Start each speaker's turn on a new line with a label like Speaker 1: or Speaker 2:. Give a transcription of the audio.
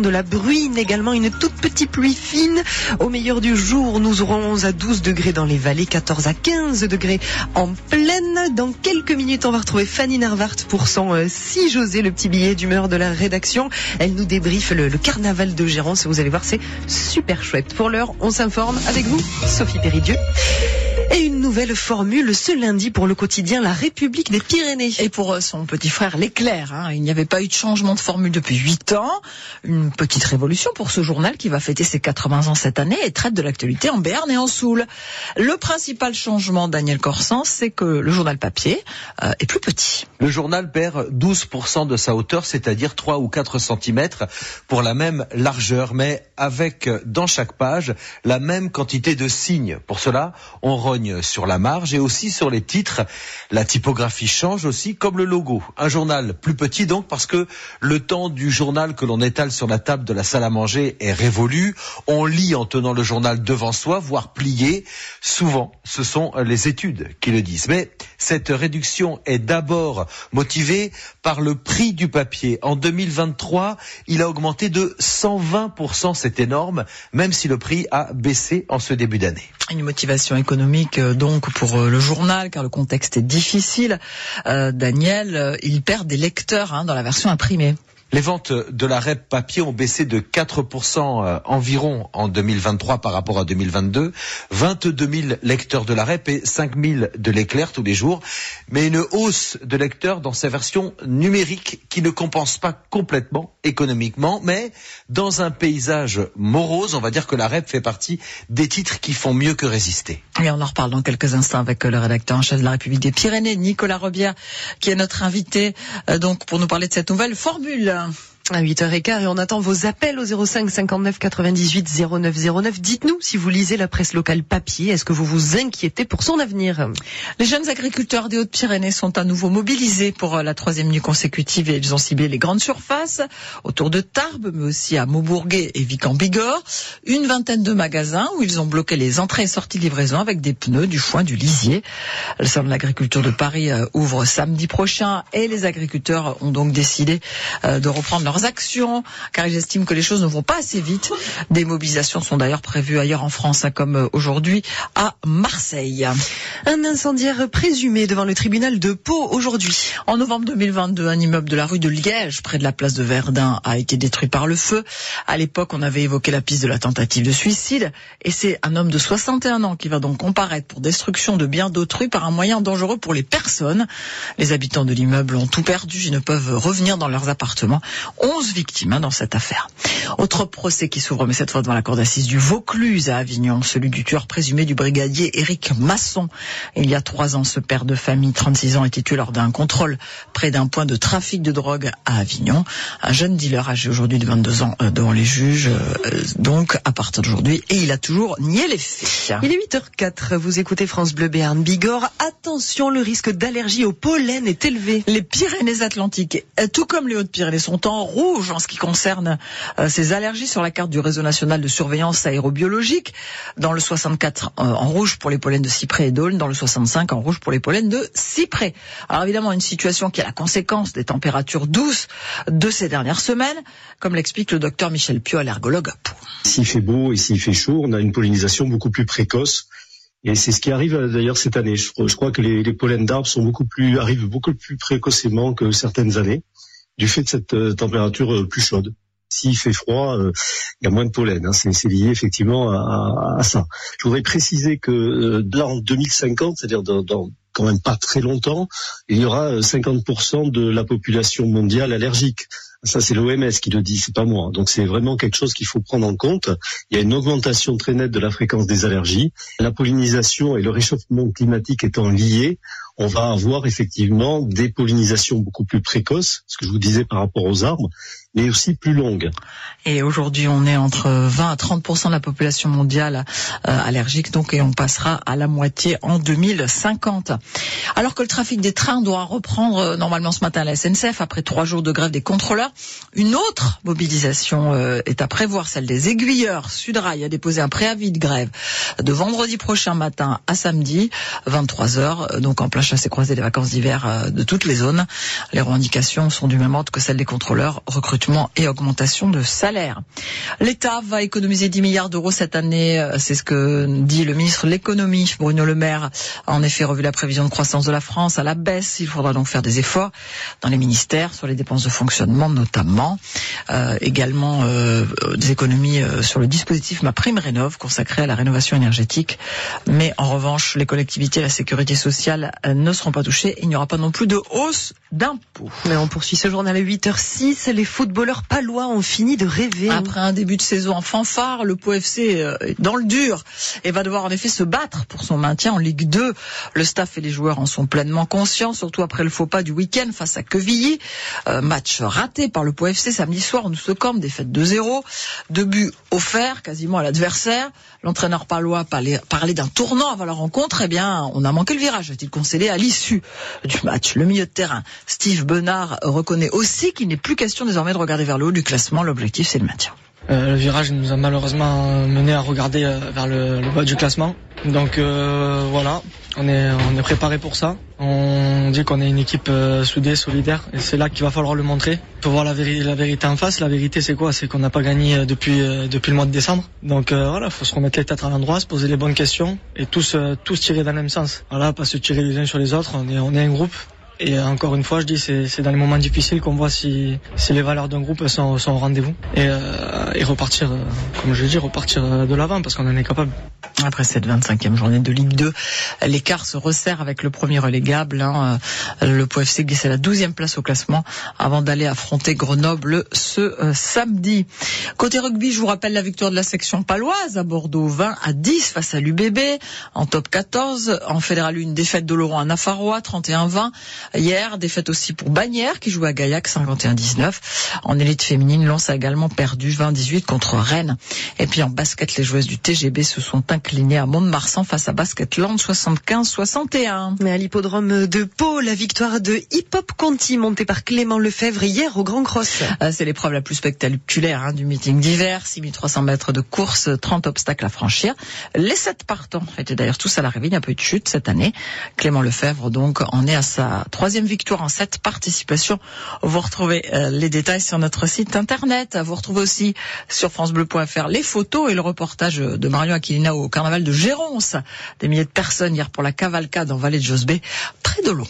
Speaker 1: de la bruine également, une toute petite pluie fine. Au meilleur du jour, nous aurons 11 à 12 degrés dans les vallées, 14 à 15 degrés en plaine. Dans quelques minutes, on va retrouver Fanny Narvart pour son euh, Si José, le petit billet d'humeur de la rédaction. Elle nous débriefe le, le carnaval de Gérance. Vous allez voir, c'est super chouette. Pour l'heure, on s'informe avec vous, Sophie Péridieu. Et une nouvelle formule ce lundi pour le quotidien La République des Pyrénées.
Speaker 2: Et pour euh, son petit frère l'éclair, hein, il n'y avait pas eu de changement de formule depuis 8 ans. Une petite révolution pour ce journal qui va fêter ses 80 ans cette année et traite de l'actualité en Béarn et en Soule. Le principal changement, Daniel Corsan, c'est que le journal papier euh, est plus petit.
Speaker 3: Le journal perd 12% de sa hauteur, c'est-à-dire 3 ou 4 cm pour la même largeur, mais avec dans chaque page la même quantité de signes. Pour cela, on sur la marge et aussi sur les titres. La typographie change aussi, comme le logo. Un journal plus petit donc parce que le temps du journal que l'on étale sur la table de la salle à manger est révolu. On lit en tenant le journal devant soi, voire plié. Souvent, ce sont les études qui le disent. Mais cette réduction est d'abord motivée par le prix du papier. En 2023, il a augmenté de 120%, c'est énorme, même si le prix a baissé en ce début d'année.
Speaker 2: Une motivation économique euh, donc pour euh, le journal, car le contexte est difficile. Euh, Daniel, il perd des lecteurs hein, dans la version imprimée.
Speaker 3: Les ventes de la REP papier ont baissé de 4% euh, environ en 2023 par rapport à 2022. 22 000 lecteurs de la REP et 5 000 de l'éclair tous les jours. Mais une hausse de lecteurs dans sa version numérique qui ne compense pas complètement économiquement. Mais dans un paysage morose, on va dire que la REP fait partie des titres qui font mieux que résister.
Speaker 2: Et on en reparle dans quelques instants avec le rédacteur en chef de la République des Pyrénées, Nicolas Robière, qui est notre invité euh, donc pour nous parler de cette nouvelle formule Yeah.
Speaker 1: À 8h15 et on attend vos appels au 05 59 98 09 09. Dites-nous si vous lisez la presse locale papier, est-ce que vous vous inquiétez pour son avenir?
Speaker 2: Les jeunes agriculteurs des Hautes-Pyrénées sont à nouveau mobilisés pour euh, la troisième nuit consécutive et ils ont ciblé les grandes surfaces autour de Tarbes, mais aussi à Maubourguet et Vic-en-Bigorre. Une vingtaine de magasins où ils ont bloqué les entrées et sorties de livraison avec des pneus, du foin, du lisier. Le salon de l'agriculture de Paris euh, ouvre samedi prochain et les agriculteurs ont donc décidé euh, de reprendre leurs actions, car ils estiment que les choses ne vont pas assez vite. Des mobilisations sont d'ailleurs prévues ailleurs en France, hein, comme euh, aujourd'hui à Marseille.
Speaker 1: Un incendiaire présumé devant le tribunal de Pau aujourd'hui.
Speaker 2: En novembre 2022, un immeuble de la rue de Liège, près de la place de Verdun, a été détruit par le feu. À l'époque, on avait évoqué la piste de la tentative de suicide, et c'est un homme de 61 ans qui va donc comparaître pour destruction de biens d'autrui par un moyen dangereux pour les personnes. Les habitants de l'immeuble ont tout perdu et ne peuvent revenir dans leurs appartements. 11 victimes hein, dans cette affaire. Autre procès qui s'ouvre, mais cette fois devant la cour d'assises du Vaucluse à Avignon, celui du tueur présumé du brigadier Éric Masson. Il y a trois ans, ce père de famille, 36 ans, était tué lors d'un contrôle près d'un point de trafic de drogue à Avignon. Un jeune dealer âgé aujourd'hui de 22 ans euh, devant les juges, euh, donc à partir d'aujourd'hui, et il a toujours nié les faits.
Speaker 1: Il est 8h04, vous écoutez France Bleu Béarn Bigorre. Attention, le risque d'allergie au pollen est élevé.
Speaker 2: Les Pyrénées-Atlantiques, euh, tout comme les Hautes-Pyrénées, sont en rouge en ce qui concerne euh, ces allergies sur la carte du réseau national de surveillance aérobiologique. Dans le 64 euh, en rouge pour les pollens de cyprès et d'aulne, dans le 65 en rouge pour les pollens de cyprès. Alors évidemment une situation qui est la conséquence des températures douces de ces dernières semaines, comme l'explique le docteur Michel Pio, allergologue à Pau.
Speaker 4: S'il fait beau et s'il fait chaud, on a une pollinisation beaucoup plus précoce. Et c'est ce qui arrive euh, d'ailleurs cette année. Je, crois que les, les pollens d'arbres sont beaucoup plus arrivent beaucoup plus précocement que certaines années du fait de cette euh, température euh, plus chaude. S'il fait froid, euh, il y a moins de pollen. Hein. C'est lié effectivement à, ça. Je voudrais préciser que là, en 2050, c'est-à-dire dans, dans quand même pas très longtemps, il y aura 50% de la population mondiale allergique. Ça, c'est l'OMS qui le dit, c'est pas moi. Donc, c'est vraiment quelque chose qu'il faut prendre en compte. Il y a une augmentation très nette de la fréquence des allergies. La pollinisation et le réchauffement climatique étant liés, on va avoir effectivement des pollinisations beaucoup plus précoces, ce que je vous disais par rapport aux arbres, mais aussi plus longues.
Speaker 2: Et aujourd'hui, on est entre 20 à 30 de la population mondiale euh, allergique, donc et on passera à la moitié en 2050. Alors que le trafic des trains doit reprendre euh, normalement ce matin à la SNCF après trois jours de grève des contrôleurs, une autre mobilisation euh, est à prévoir, celle des aiguilleurs. Sudrail a déposé un préavis de grève de vendredi prochain matin à samedi, 23 h donc en plein chassé croisé des vacances d'hiver de toutes les zones. Les revendications sont du même ordre que celles des contrôleurs, recrutement et augmentation de salaire. L'État va économiser 10 milliards d'euros cette année, euh, c'est ce que dit le ministre de l'économie, Bruno Le Maire, a en effet revu la prévision de croissance de la France à la baisse. Il faudra donc faire des efforts dans les ministères sur les dépenses de fonctionnement notamment, euh, également euh, des économies euh, sur le dispositif Ma Prime Rénov consacré à la rénovation énergétique. Mais en revanche, les collectivités et la sécurité sociale euh, ne seront pas touchées. Il n'y aura pas non plus de hausse d'impôts.
Speaker 1: Mais on poursuit ce journal à 8h06. Les footballeurs palois ont fini de rêver.
Speaker 2: Après un début de saison en fanfare, le Pau FC euh, est dans le dur et va devoir en effet se battre pour son maintien en Ligue 2. Le staff et les joueurs en sont pleinement conscients, surtout après le faux pas du week-end face à Quevilly. Euh, match raté par le Pau FC samedi soir en Oussecom, défaite 2-0. Deux buts offerts quasiment à l'adversaire. L'entraîneur palois parlait, parlait d'un tournant avant la rencontre. Eh bien, on a manqué le virage, a-t-il concédé à l'issue du match. Le milieu de terrain, Steve Benard, reconnaît aussi qu'il n'est plus question désormais de regarder vers le haut du classement. L'objectif, c'est le maintien.
Speaker 5: Euh, le virage nous a malheureusement mené à regarder euh, vers le, bas du classement. Donc euh, voilà, on est, on est préparé pour ça. On dit qu'on est une équipe soudée, solidaire, et c'est là qu'il va falloir le montrer. Il faut voir la, véri- la vérité en face. La vérité, c'est quoi? C'est qu'on n'a pas gagné depuis depuis le mois de décembre. Donc voilà, faut se remettre les têtes à l'endroit, se poser les bonnes questions et tous tous tirer dans le même sens. Voilà, pas se tirer les uns sur les autres. On est on est un groupe. Et encore une fois, je dis, c'est dans les moments difficiles qu'on voit si, si les valeurs d'un groupe sont, sont au rendez-vous. Et, euh, et repartir, euh, comme je l'ai dit, repartir euh, de l'avant parce qu'on en est capable.
Speaker 2: Après cette 25e journée de Ligue 2, l'écart se resserre avec le premier relégable. hein. Euh, Le Pau FC glisse à la 12e place au classement avant d'aller affronter Grenoble ce samedi. Côté rugby, je vous rappelle la victoire de la section paloise à Bordeaux 20 à 10 face à l'UBB en top 14. En fédéral 1, défaite de Laurent à Nafarroa 31-20. Hier, défaite aussi pour Bagnères qui joue à Gaillac 51-19. En élite féminine, Lens a également perdu 20-18 contre Rennes. Et puis en basket, les joueuses du TGB se sont inclinées à Mont-de-Marsan face à Basketland 75-61.
Speaker 1: Mais à l'hippodrome de Pau, la victoire de Hip Hop Conti montée par Clément Lefebvre hier au Grand Cross.
Speaker 2: Euh, C'est l'épreuve la plus spectaculaire hein, du meeting d'hiver. 6300 mètres de course, 30 obstacles à franchir. Les sept partants étaient d'ailleurs tous à l'arrivée. Il n'y a pas eu de chute cette année. Clément Lefebvre donc en est à sa troisième victoire en sept participations. Vous retrouvez euh, les détails sur notre site internet. Vous retrouvez aussi sur francebleu.fr les photos et le reportage de Marion Aquilina au carnaval de Géronce. Des milliers de personnes hier pour la cavalcade en vallée de Josbé, près de l'eau.